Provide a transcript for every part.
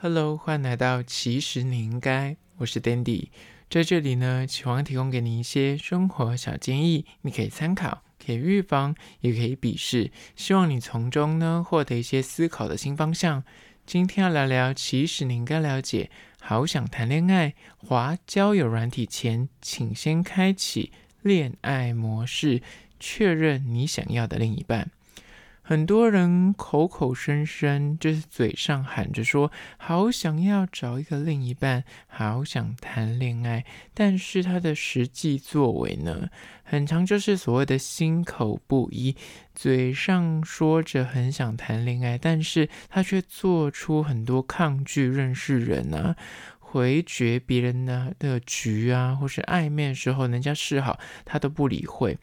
Hello，欢迎来到其实你应该，我是 Dandy，在这里呢，希望提供给你一些生活小建议，你可以参考，可以预防，也可以鄙视，希望你从中呢获得一些思考的新方向。今天要聊聊，其实你应该了解，好想谈恋爱，滑交友软体前，请先开启恋爱模式，确认你想要的另一半。很多人口口声声就是嘴上喊着说好想要找一个另一半，好想谈恋爱，但是他的实际作为呢，很常就是所谓的心口不一，嘴上说着很想谈恋爱，但是他却做出很多抗拒认识人啊，回绝别人的的局啊，或是暧昧的时候人家示好，他都不理会。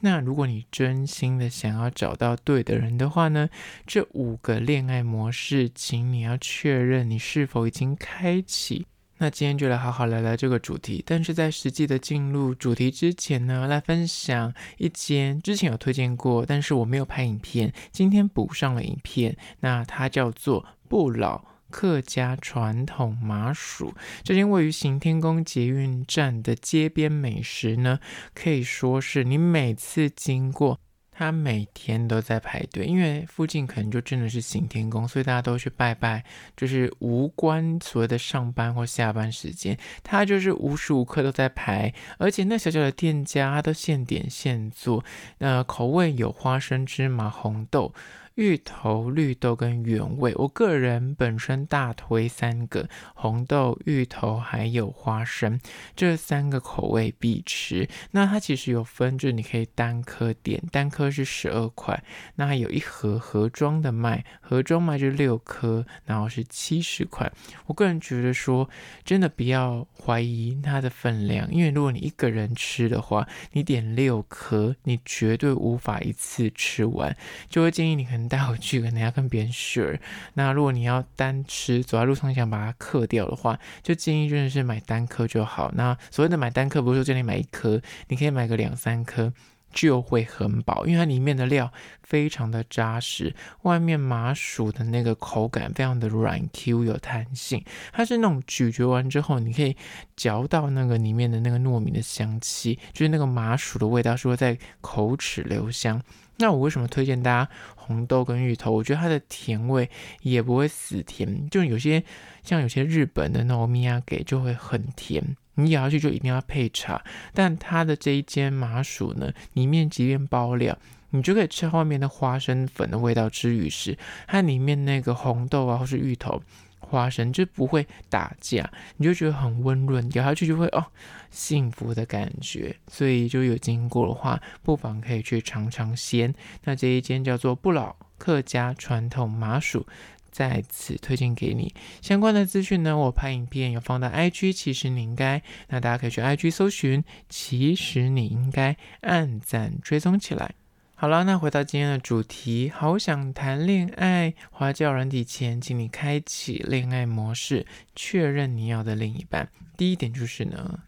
那如果你真心的想要找到对的人的话呢，这五个恋爱模式，请你要确认你是否已经开启。那今天就来好好聊聊这个主题。但是在实际的进入主题之前呢，来分享一间之前有推荐过，但是我没有拍影片，今天补上了影片。那它叫做不老。客家传统麻薯，这间位于行天宫捷运站的街边美食呢，可以说是你每次经过，它每天都在排队，因为附近可能就真的是行天宫，所以大家都去拜拜，就是无关所谓的上班或下班时间，它就是无时无刻都在排，而且那小小的店家，它都现点现做，呃，口味有花生、芝麻、红豆。芋头、绿豆跟原味，我个人本身大推三个红豆、芋头还有花生这三个口味必吃。那它其实有分，就是你可以单颗点，单颗是十二块。那还有一盒盒装的卖，盒装卖就六颗，然后是七十块。我个人觉得说，真的不要怀疑它的分量，因为如果你一个人吃的话，你点六颗，你绝对无法一次吃完，就会建议你可能。带回去跟人家跟别人 share。那如果你要单吃，走在路上想把它嗑掉的话，就建议真的是买单颗就好。那所谓的买单颗，不是说叫你买一颗，你可以买个两三颗就会很饱，因为它里面的料非常的扎实，外面麻薯的那个口感非常的软 Q 有弹性，它是那种咀嚼完之后，你可以嚼到那个里面的那个糯米的香气，就是那个麻薯的味道是会在口齿留香。那我为什么推荐大家红豆跟芋头？我觉得它的甜味也不会死甜，就有些像有些日本的那种米亚给就会很甜，你咬下去就一定要配茶。但它的这一间麻薯呢，里面即便包料，你就可以吃外面的花生粉的味道之余是它里面那个红豆啊或是芋头。花生就不会打架，你就觉得很温润，咬下去就会哦，幸福的感觉。所以就有经过的话，不妨可以去尝尝鲜。那这一间叫做不老客家传统麻薯，在此推荐给你。相关的资讯呢，我拍影片有放到 IG，其实你应该，那大家可以去 IG 搜寻，其实你应该按赞追踪起来。好了，那回到今天的主题，好想谈恋爱。滑交友软体前，请你开启恋爱模式，确认你要的另一半。第一点就是呢，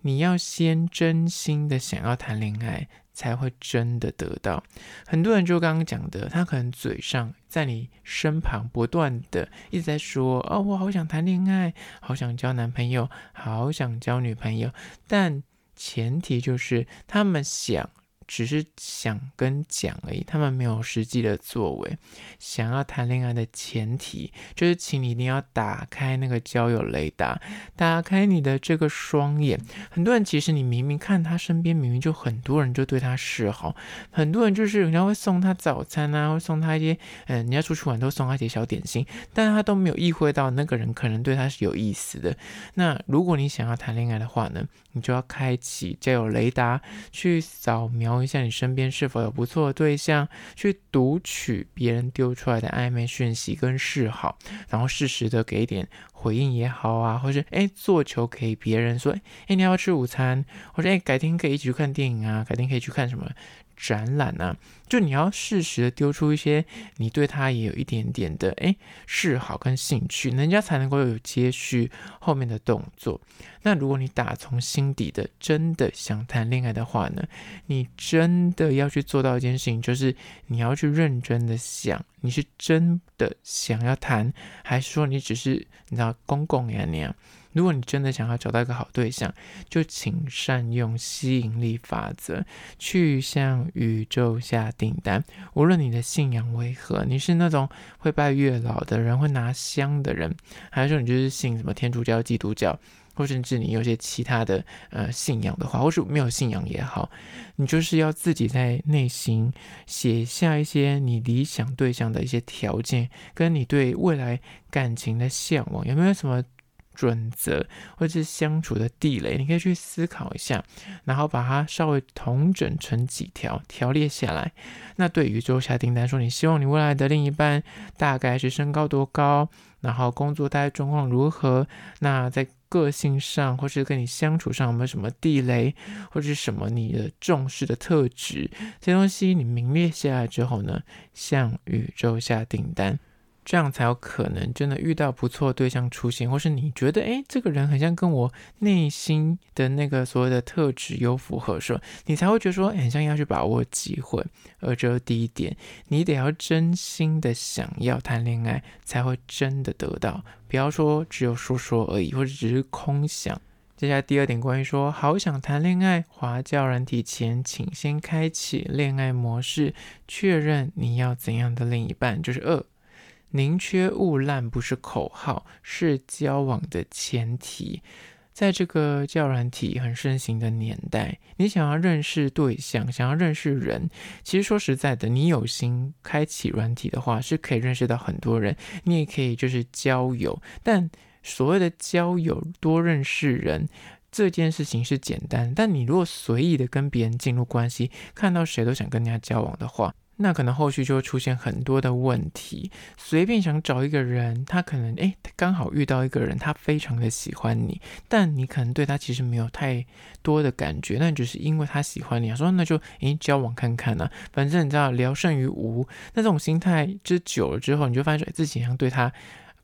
你要先真心的想要谈恋爱，才会真的得到。很多人就刚刚讲的，他可能嘴上在你身旁不断的一直在说：“哦，我好想谈恋爱，好想交男朋友，好想交女朋友。”但前提就是他们想。只是想跟讲而已，他们没有实际的作为。想要谈恋爱的前提，就是请你一定要打开那个交友雷达，打开你的这个双眼。很多人其实你明明看他身边明明就很多人就对他示好，很多人就是人家会送他早餐啊，会送他一些，嗯，人家出去玩都送他一些小点心，但他都没有意会到那个人可能对他是有意思的。那如果你想要谈恋爱的话呢，你就要开启交友雷达，去扫描。一下你身边是否有不错的对象，去读取别人丢出来的暧昧讯息跟示好，然后适时的给一点回应也好啊，或是哎做球给别人说哎你要要吃午餐，或者哎改天可以一起去看电影啊，改天可以去看什么展览呢、啊？就你要适时的丢出一些你对他也有一点点的诶示好跟兴趣，人家才能够有接续后面的动作。那如果你打从心底的真的想谈恋爱的话呢，你真的要去做到一件事情，就是你要去认真的想，你是真的想要谈，还是说你只是你知道公公呀那样？如果你真的想要找到一个好对象，就请善用吸引力法则，去向宇宙下订单。无论你的信仰为何，你是那种会拜月老的人，会拿香的人，还是说你就是信什么天主教、基督教，或甚至你有些其他的呃信仰的话，或是没有信仰也好，你就是要自己在内心写下一些你理想对象的一些条件，跟你对未来感情的向往，有没有什么？准则或者是相处的地雷，你可以去思考一下，然后把它稍微统整成几条条列下来。那对宇宙下订单说，你希望你未来的另一半大概是身高多高，然后工作大概状况如何？那在个性上或是跟你相处上有没有什么地雷，或者是什么你的重视的特质？这些东西你明列下来之后呢，向宇宙下订单。这样才有可能真的遇到不错对象出现，或是你觉得，诶，这个人很像跟我内心的那个所谓的特质有符合，说你才会觉得说，很像要去把握机会。而这是第一点，你得要真心的想要谈恋爱，才会真的得到，不要说只有说说而已，或者只是空想。接下来第二点，关于说好想谈恋爱，滑教软体前，请先开启恋爱模式，确认你要怎样的另一半，就是二。宁缺毋滥不是口号，是交往的前提。在这个教软体很盛行的年代，你想要认识对象，想要认识人，其实说实在的，你有心开启软体的话，是可以认识到很多人。你也可以就是交友，但所谓的交友多认识人这件事情是简单，但你如果随意的跟别人进入关系，看到谁都想跟人家交往的话。那可能后续就会出现很多的问题。随便想找一个人，他可能诶，刚好遇到一个人，他非常的喜欢你，但你可能对他其实没有太多的感觉，那只是因为他喜欢你啊，说那就诶交往看看啊，反正你知道聊胜于无。那这种心态之久了之后，你就发现自己好像对他。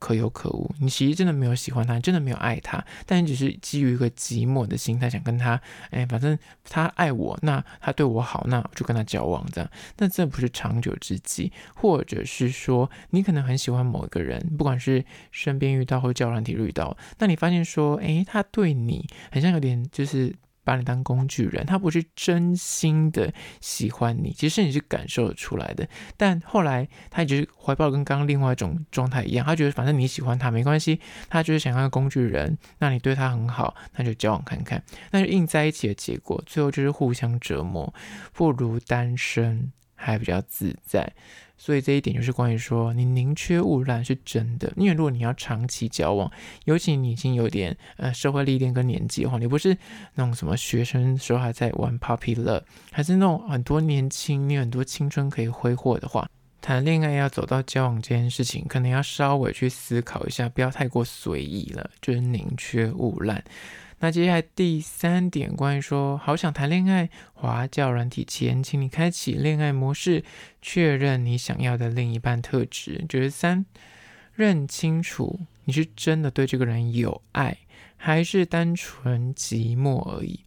可有可无，你其实真的没有喜欢他，真的没有爱他，但你只是基于一个寂寞的心态，想跟他，哎，反正他爱我，那他对我好，那我就跟他交往这样，但这不是长久之计，或者是说你可能很喜欢某一个人，不管是身边遇到或交友软体遇到，那你发现说，哎，他对你很像有点就是。把你当工具人，他不是真心的喜欢你，其实你是感受得出来的。但后来他也就是怀抱跟刚刚另外一种状态一样，他觉得反正你喜欢他没关系，他就是想要工具人，那你对他很好，那就交往看看，那就硬在一起的结果，最后就是互相折磨，不如单身还比较自在。所以这一点就是关于说，你宁缺毋滥是真的。因为如果你要长期交往，尤其你已经有点呃社会历练跟年纪的话，你不是那种什么学生时候还在玩 puppy love，还是那种很多年轻，你有很多青春可以挥霍的话，谈恋爱要走到交往这件事情，可能要稍微去思考一下，不要太过随意了，就是宁缺毋滥。那接下来第三点，关于说好想谈恋爱，华教软体前，请你开启恋爱模式，确认你想要的另一半特质。就是三，认清楚你是真的对这个人有爱，还是单纯寂寞而已。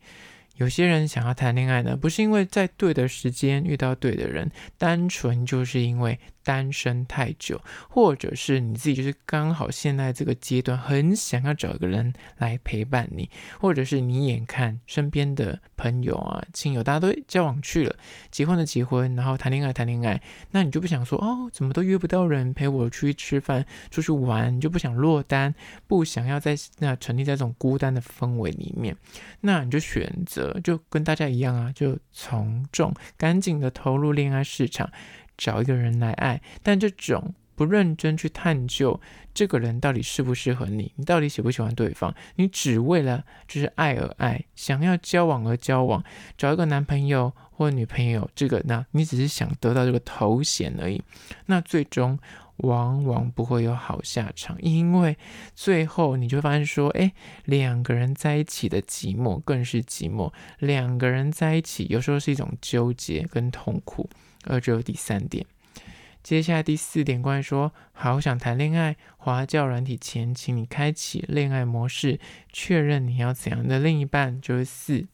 有些人想要谈恋爱呢，不是因为在对的时间遇到对的人，单纯就是因为。单身太久，或者是你自己就是刚好现在这个阶段很想要找一个人来陪伴你，或者是你眼看身边的朋友啊、亲友大家都交往去了，结婚的结婚，然后谈恋爱谈恋爱，那你就不想说哦，怎么都约不到人陪我出去吃饭、出去玩，你就不想落单，不想要在那沉溺在这种孤单的氛围里面，那你就选择就跟大家一样啊，就从众，赶紧的投入恋爱市场。找一个人来爱，但这种不认真去探究这个人到底适不适合你，你到底喜不喜欢对方，你只为了就是爱而爱，想要交往而交往，找一个男朋友或女朋友，这个那你只是想得到这个头衔而已，那最终往往不会有好下场，因为最后你就发现说，哎，两个人在一起的寂寞更是寂寞，两个人在一起有时候是一种纠结跟痛苦。而只有第三点，接下来第四点，关于说好想谈恋爱，滑交软体前，请你开启恋爱模式，确认你要怎样的另一半，就是四，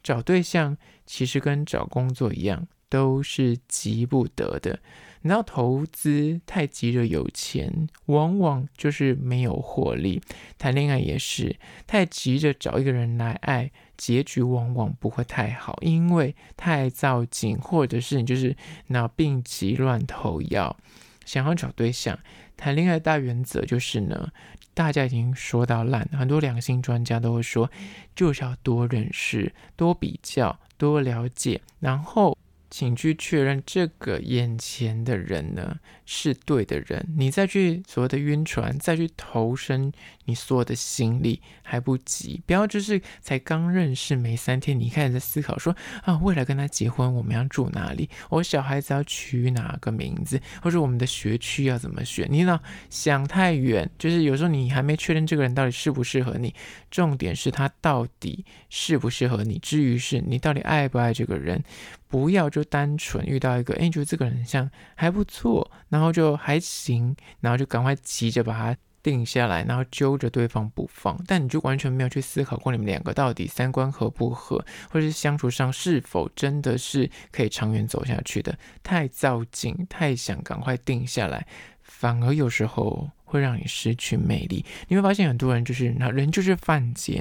找对象其实跟找工作一样，都是急不得的。你要投资太急着有钱，往往就是没有获利。谈恋爱也是太急着找一个人来爱，结局往往不会太好，因为太造景，或者是你就是脑病急乱投药。想要找对象，谈恋爱大原则就是呢，大家已经说到烂，很多良心专家都会说，就是要多认识、多比较、多了解，然后。请去确认这个眼前的人呢，是对的人，你再去所谓的晕船，再去投身你所有的心力还不急。不要就是才刚认识没三天，你开始在思考说啊，未来跟他结婚我们要住哪里？我小孩子要取哪个名字？或者我们的学区要怎么选？你老想太远，就是有时候你还没确认这个人到底适不适合你，重点是他到底适不适合你。至于是你到底爱不爱这个人。不要就单纯遇到一个，哎，觉得这个人像还不错，然后就还行，然后就赶快急着把他定下来，然后揪着对方不放。但你就完全没有去思考过你们两个到底三观合不合，或者是相处上是否真的是可以长远走下去的。太造进，太想赶快定下来，反而有时候。会让你失去魅力。你会发现很多人就是那人就是犯贱，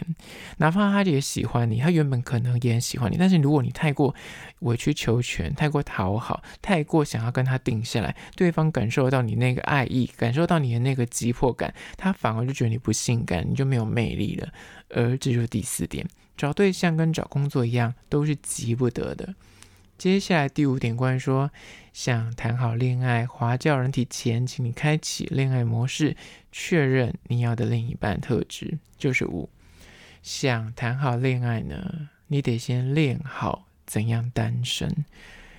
哪怕他也喜欢你，他原本可能也很喜欢你，但是如果你太过委曲求全、太过讨好、太过想要跟他定下来，对方感受到你那个爱意，感受到你的那个急迫感，他反而就觉得你不性感，你就没有魅力了。而这就是第四点，找对象跟找工作一样，都是急不得的。接下来第五点，关于说想谈好恋爱，滑交软体前，请你开启恋爱模式，确认你要的另一半特质。就是五，想谈好恋爱呢，你得先练好怎样单身，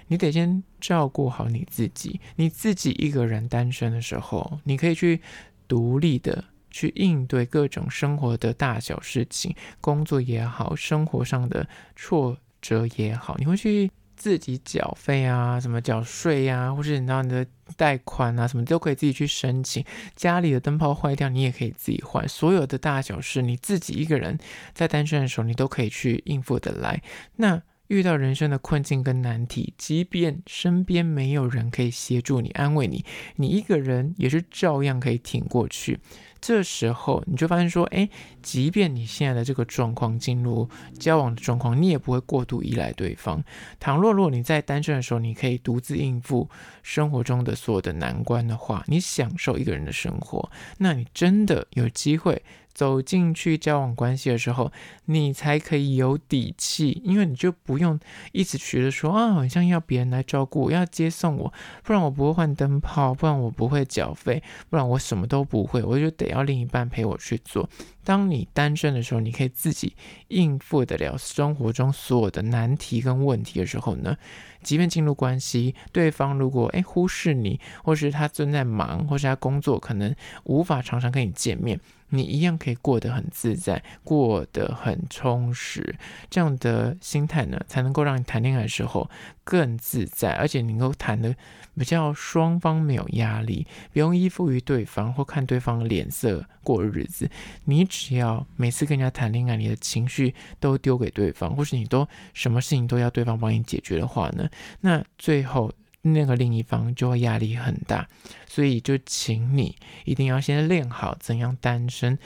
你得先照顾好你自己。你自己一个人单身的时候，你可以去独立的去应对各种生活的大小事情，工作也好，生活上的挫折也好，你会去。自己缴费啊，什么缴税呀，或是你知道你的贷款啊，什么都可以自己去申请。家里的灯泡坏掉，你也可以自己换。所有的大小事，你自己一个人在单身的时候，你都可以去应付得来。那遇到人生的困境跟难题，即便身边没有人可以协助你、安慰你，你一个人也是照样可以挺过去。这时候你就发现说，哎，即便你现在的这个状况进入交往的状况，你也不会过度依赖对方。倘若如果你在单身的时候，你可以独自应付生活中的所有的难关的话，你享受一个人的生活，那你真的有机会。走进去交往关系的时候，你才可以有底气，因为你就不用一直觉得说啊，好像要别人来照顾我，要接送我，不然我不会换灯泡，不然我不会缴费，不然我什么都不会，我就得要另一半陪我去做。当你单身的时候，你可以自己应付得了生活中所有的难题跟问题的时候呢，即便进入关系，对方如果诶忽视你，或是他正在忙，或是他工作可能无法常常跟你见面。你一样可以过得很自在，过得很充实，这样的心态呢，才能够让你谈恋爱的时候更自在，而且能够谈得比较双方没有压力，不用依附于对方或看对方脸色过日子。你只要每次跟人家谈恋爱，你的情绪都丢给对方，或是你都什么事情都要对方帮你解决的话呢，那最后。那个另一方就会压力很大，所以就请你一定要先练好怎样单身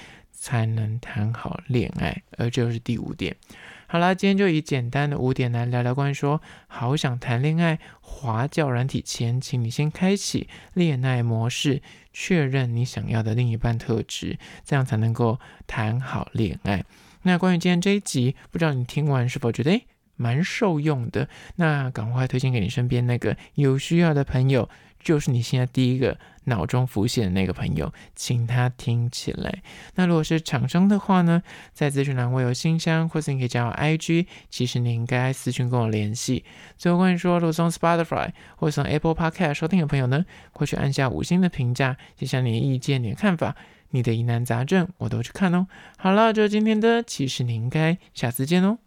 才能谈好恋爱，而这就是第五点。好啦，今天就以简单的五点来聊聊关于说，好想谈恋爱，滑教软体前，请你先开启恋爱模式，确认你想要的另一半特质，这样才能够谈好恋爱。那关于今天这一集，不知道你听完是否觉得诶蛮受用的。那赶快推荐给你身边那个有需要的朋友。就是你现在第一个脑中浮现的那个朋友，请他听起来。那如果是厂商的话呢，在资讯栏我有信箱，或是你可以加我 IG。其实你应该私讯跟我联系。最后关于说，如果从 Spotify 或是从 Apple Podcast 收听的朋友呢，快去按下五星的评价，写下你的意见、你的看法、你的疑难杂症，我都去看哦。好了，就是今天的，其实你应该下次见哦。